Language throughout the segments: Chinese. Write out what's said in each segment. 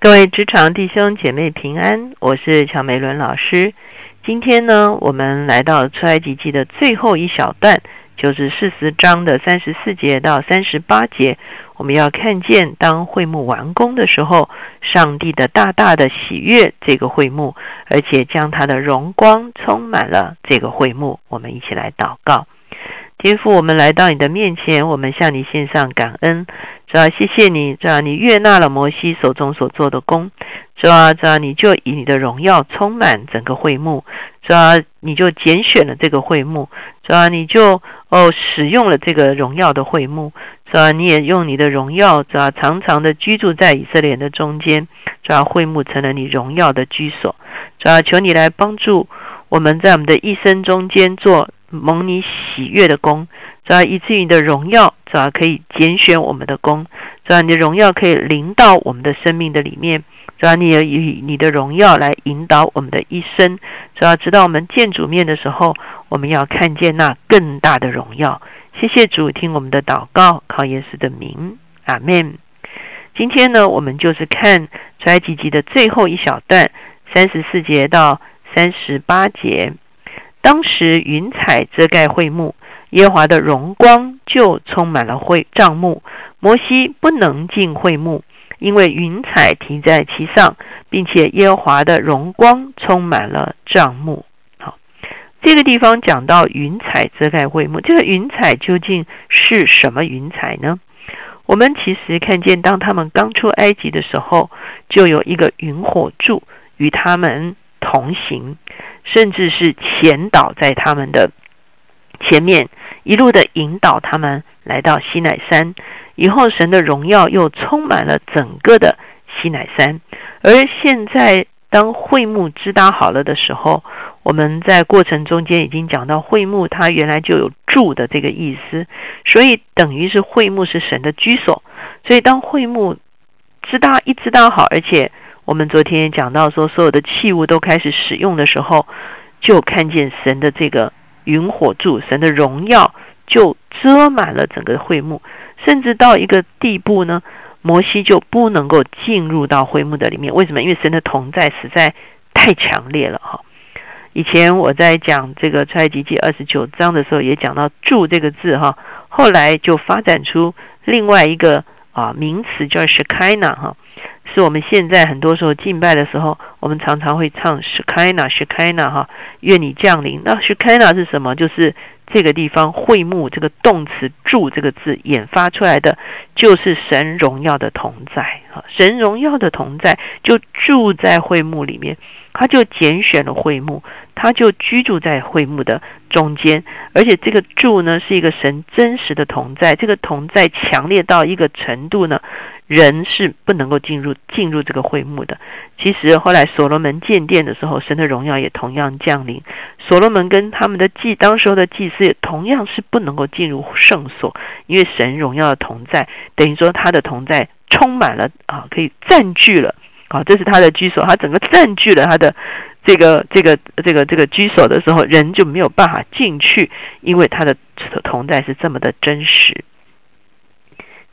各位职场弟兄姐妹平安，我是乔美伦老师。今天呢，我们来到出埃及记的最后一小段，就是四十章的三十四节到三十八节。我们要看见，当会幕完工的时候，上帝的大大的喜悦这个会幕，而且将他的荣光充满了这个会幕。我们一起来祷告。天父，我们来到你的面前，我们向你献上感恩。主啊，谢谢你，主啊，你悦纳了摩西手中所做的工。主啊，主啊，你就以你的荣耀充满整个会幕。主啊，你就拣选了这个会幕。主啊，你就哦使用了这个荣耀的会幕。主啊，你也用你的荣耀，主啊，常常的居住在以色列的中间。主啊，会幕成了你荣耀的居所。主啊，求你来帮助我们在我们的一生中间做。蒙你喜悦的功，主要以至于你的荣耀，主要可以拣选我们的功，主要你的荣耀可以临到我们的生命的里面，主要你也以你的荣耀来引导我们的一生，主要直到我们见主面的时候，我们要看见那更大的荣耀。谢谢主，听我们的祷告，靠耶稣的名，阿门。今天呢，我们就是看出埃及记的最后一小段，三十四节到三十八节。当时云彩遮盖会幕，耶和华的荣光就充满了会帐幕。摩西不能进会幕，因为云彩停在其上，并且耶和华的荣光充满了帐幕。好，这个地方讲到云彩遮盖会幕，这个云彩究竟是什么云彩呢？我们其实看见，当他们刚出埃及的时候，就有一个云火柱与他们同行。甚至是前导在他们的前面，一路的引导他们来到西乃山。以后，神的荣耀又充满了整个的西乃山。而现在，当会幕支搭好了的时候，我们在过程中间已经讲到，会幕它原来就有住的这个意思，所以等于是会幕是神的居所。所以，当会幕支搭一支搭好，而且我们昨天讲到说，所有的器物都开始使用的时候，就看见神的这个云火柱，神的荣耀就遮满了整个会幕，甚至到一个地步呢，摩西就不能够进入到会幕的里面。为什么？因为神的同在实在太强烈了哈。以前我在讲这个出埃及记二十九章的时候，也讲到“住”这个字哈，后来就发展出另外一个啊名词，叫 “shekina” 哈。是我们现在很多时候敬拜的时候，我们常常会唱 “shkina shkina” 哈，愿你降临。那 shkina 是什么？就是这个地方会幕这个动词“住”这个字演发出来的，就是神荣耀的同在哈。神荣耀的同在就住在会幕里面，他就拣选了会幕，他就居住在会幕的中间，而且这个住呢是一个神真实的同在，这个同在强烈到一个程度呢。人是不能够进入进入这个会幕的。其实后来所罗门建殿的时候，神的荣耀也同样降临。所罗门跟他们的祭，当时候的祭司也同样是不能够进入圣所，因为神荣耀的同在，等于说他的同在充满了啊，可以占据了啊，这是他的居所，他整个占据了他的这个这个这个这个居所的时候，人就没有办法进去，因为他的同在是这么的真实。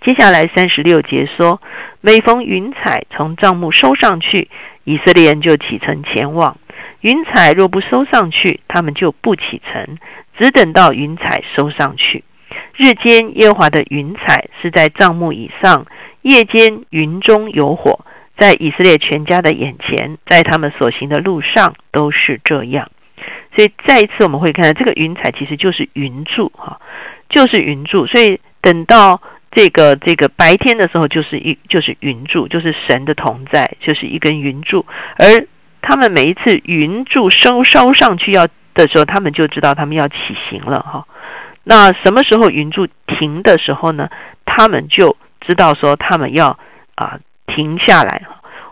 接下来三十六节说，每逢云彩从帐幕收上去，以色列人就启程前往。云彩若不收上去，他们就不启程，只等到云彩收上去。日间耶华的云彩是在帐幕以上，夜间云中有火，在以色列全家的眼前，在他们所行的路上都是这样。所以再一次我们会看到，这个云彩其实就是云柱，哈，就是云柱。所以等到这个这个白天的时候，就是一就是云柱，就是神的同在，就是一根云柱。而他们每一次云柱升烧上去要的时候，他们就知道他们要起行了哈。那什么时候云柱停的时候呢？他们就知道说他们要啊停下来。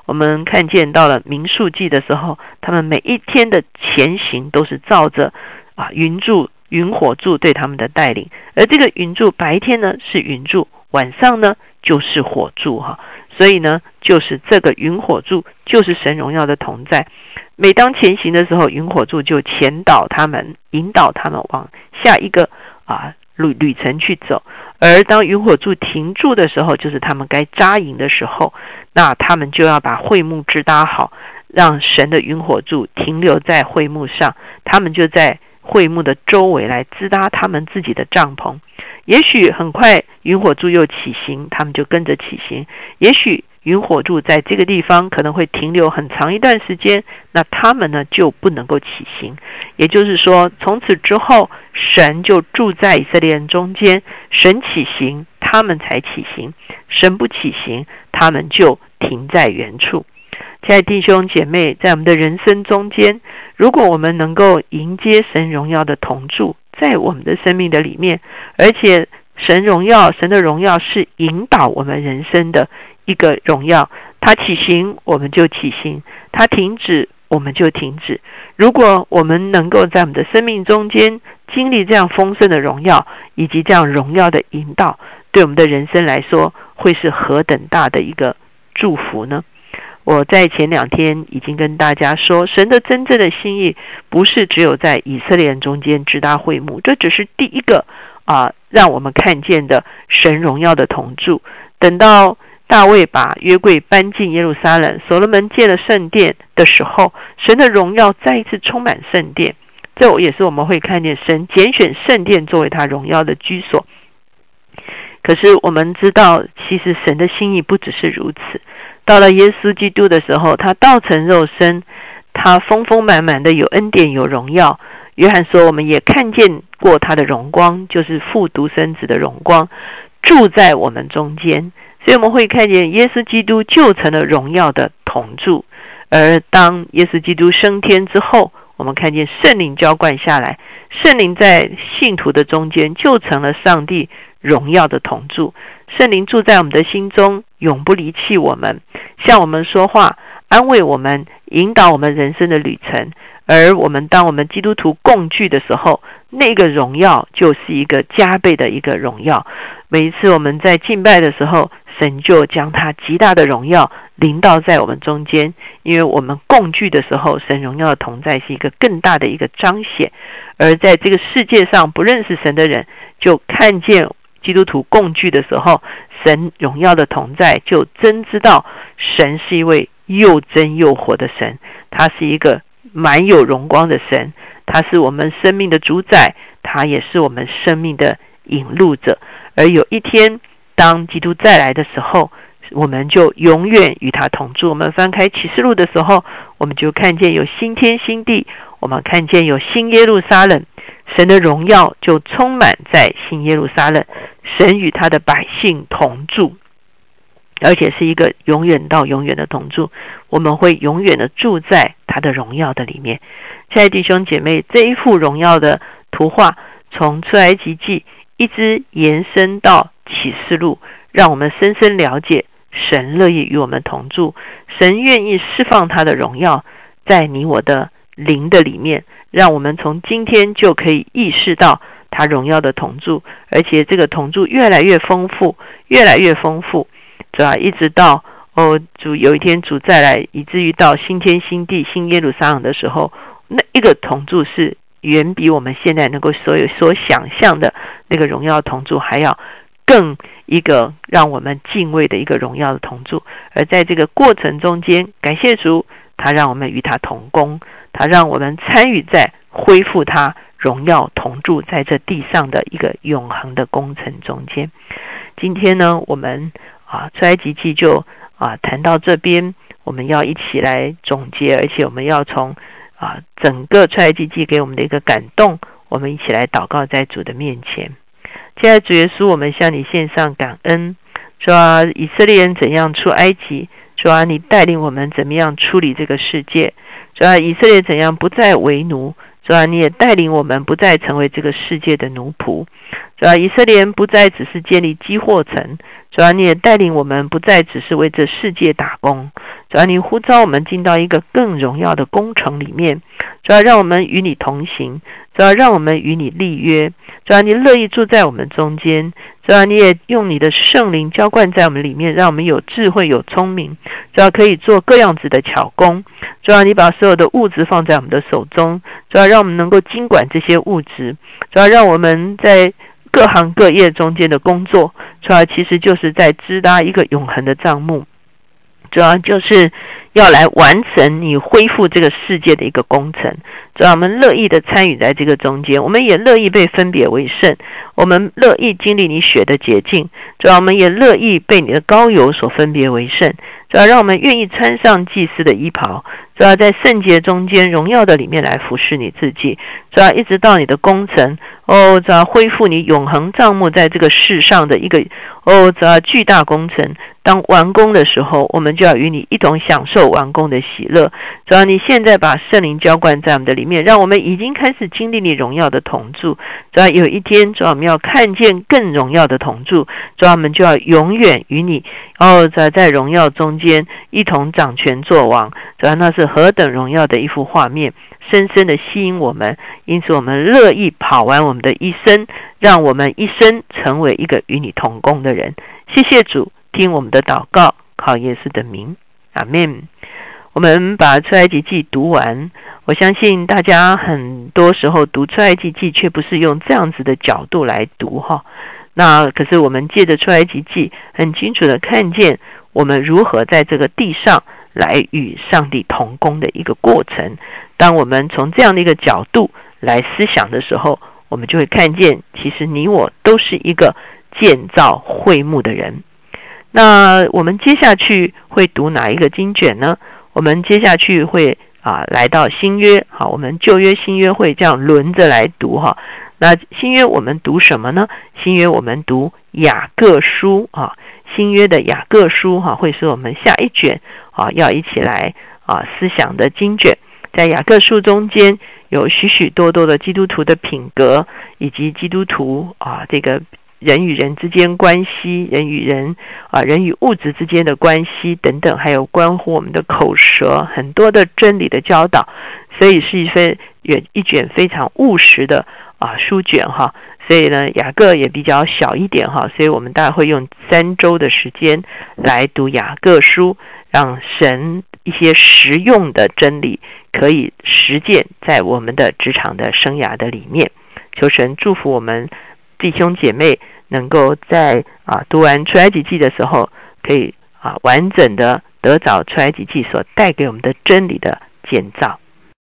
我们看见到了民数记的时候，他们每一天的前行都是照着啊云柱。云火柱对他们的带领，而这个云柱白天呢是云柱，晚上呢就是火柱哈，所以呢就是这个云火柱就是神荣耀的同在。每当前行的时候，云火柱就前导他们，引导他们往下一个啊旅旅程去走。而当云火柱停住的时候，就是他们该扎营的时候。那他们就要把会幕支搭好，让神的云火柱停留在会幕上。他们就在会幕的周围来支搭他们自己的帐篷。也许很快云火柱又起行，他们就跟着起行。也许云火柱在这个地方可能会停留很长一段时间，那他们呢就不能够起行。也就是说，从此之后，神就住在以色列人中间，神起行，他们才起行；神不起行，他们就停在原处。亲爱的弟兄姐妹，在我们的人生中间，如果我们能够迎接神荣耀的同住。在我们的生命的里面，而且神荣耀、神的荣耀是引导我们人生的一个荣耀。他起行，我们就起行；他停止，我们就停止。如果我们能够在我们的生命中间经历这样丰盛的荣耀，以及这样荣耀的引导，对我们的人生来说，会是何等大的一个祝福呢？我在前两天已经跟大家说，神的真正的心意不是只有在以色列人中间直达会幕，这只是第一个啊，让我们看见的神荣耀的同住。等到大卫把约柜搬进耶路撒冷，所罗门建了圣殿的时候，神的荣耀再一次充满圣殿。这也是我们会看见神拣选圣殿作为他荣耀的居所。可是我们知道，其实神的心意不只是如此。到了耶稣基督的时候，他道成肉身，他丰丰满满的有恩典有荣耀。约翰说，我们也看见过他的荣光，就是父独生子的荣光，住在我们中间。所以我们会看见耶稣基督就成了荣耀的同住。而当耶稣基督升天之后，我们看见圣灵浇灌下来，圣灵在信徒的中间就成了上帝荣耀的同住。圣灵住在我们的心中，永不离弃我们，向我们说话，安慰我们，引导我们人生的旅程。而我们当我们基督徒共聚的时候，那个荣耀就是一个加倍的一个荣耀。每一次我们在敬拜的时候，神就将他极大的荣耀临到在我们中间，因为我们共聚的时候，神荣耀的同在是一个更大的一个彰显。而在这个世界上不认识神的人，就看见。基督徒共聚的时候，神荣耀的同在，就真知道神是一位又真又活的神，他是一个满有荣光的神，他是我们生命的主宰，他也是我们生命的引路者。而有一天，当基督再来的时候，我们就永远与他同住。我们翻开启示录的时候，我们就看见有新天新地，我们看见有新耶路撒冷。神的荣耀就充满在新耶路撒冷，神与他的百姓同住，而且是一个永远到永远的同住。我们会永远的住在他的荣耀的里面。亲爱的弟兄姐妹，这一幅荣耀的图画，从出埃及记一直延伸到启示录，让我们深深了解神乐意与我们同住，神愿意释放他的荣耀在你我的灵的里面。让我们从今天就可以意识到他荣耀的同住，而且这个同住越来越丰富，越来越丰富，对吧？一直到哦，主有一天主再来，以至于到新天新地、新耶路撒冷的时候，那一个同住是远比我们现在能够所有所想象的那个荣耀同住还要更一个让我们敬畏的一个荣耀的同住。而在这个过程中间，感谢主，他让我们与他同工。他让我们参与在恢复他荣耀同住在这地上的一个永恒的工程中间。今天呢，我们啊出埃及记就啊谈到这边，我们要一起来总结，而且我们要从啊整个出埃及记给我们的一个感动，我们一起来祷告在主的面前。现在主耶稣，我们向你献上感恩，说以色列人怎样出埃及，说你带领我们怎么样处理这个世界。主要以色列怎样不再为奴？主要你也带领我们不再成为这个世界的奴仆。主要以色列不再只是建立积货城。主要你也带领我们不再只是为这世界打工。主要你呼召我们进到一个更荣耀的工程里面。主要让我们与你同行。主要让我们与你立约。主要你乐意住在我们中间。主要你也用你的圣灵浇灌在我们里面，让我们有智慧、有聪明，主要可以做各样子的巧工。主要你把所有的物质放在我们的手中，主要让我们能够经管这些物质，主要让我们在各行各业中间的工作，主要其实就是在支搭一个永恒的账目，主要就是要来完成你恢复这个世界的一个工程。主要我们乐意的参与在这个中间，我们也乐意被分别为圣，我们乐意经历你血的洁净。主要我们也乐意被你的膏油所分别为圣。主要让我们愿意穿上祭司的衣袍。主要在圣洁中间、荣耀的里面来服侍你自己，主要一直到你的工程哦，主要恢复你永恒账目在这个世上的一个哦，主要巨大工程。当完工的时候，我们就要与你一同享受完工的喜乐。主要你现在把圣灵浇灌在我们的里面，让我们已经开始经历你荣耀的同住。主要有一天，主要我们要看见更荣耀的同住。主要我们就要永远与你哦，在在荣耀中间一同掌权作王。主要那是何等荣耀的一幅画面，深深的吸引我们。因此，我们乐意跑完我们的一生，让我们一生成为一个与你同工的人。谢谢主。听我们的祷告，靠耶稣的名，阿门。我们把出埃及记读完，我相信大家很多时候读出埃及记，却不是用这样子的角度来读哈。那可是我们借着出埃及记，很清楚的看见我们如何在这个地上来与上帝同工的一个过程。当我们从这样的一个角度来思想的时候，我们就会看见，其实你我都是一个建造会幕的人。那我们接下去会读哪一个经卷呢？我们接下去会啊来到新约，好，我们旧约、新约会这样轮着来读哈。那新约我们读什么呢？新约我们读雅各书啊，新约的雅各书哈，会是我们下一卷啊要一起来啊思想的经卷。在雅各书中间有许许多多的基督徒的品格，以及基督徒啊这个。人与人之间关系，人与人啊，人与物质之间的关系等等，还有关乎我们的口舌，很多的真理的教导，所以是一份卷一卷非常务实的啊书卷哈。所以呢，雅各也比较小一点哈，所以我们大概会用三周的时间来读雅各书，让神一些实用的真理可以实践在我们的职场的生涯的里面。求神祝福我们弟兄姐妹。能够在啊读完出埃及记的时候，可以啊完整的得着出埃及记所带给我们的真理的建造。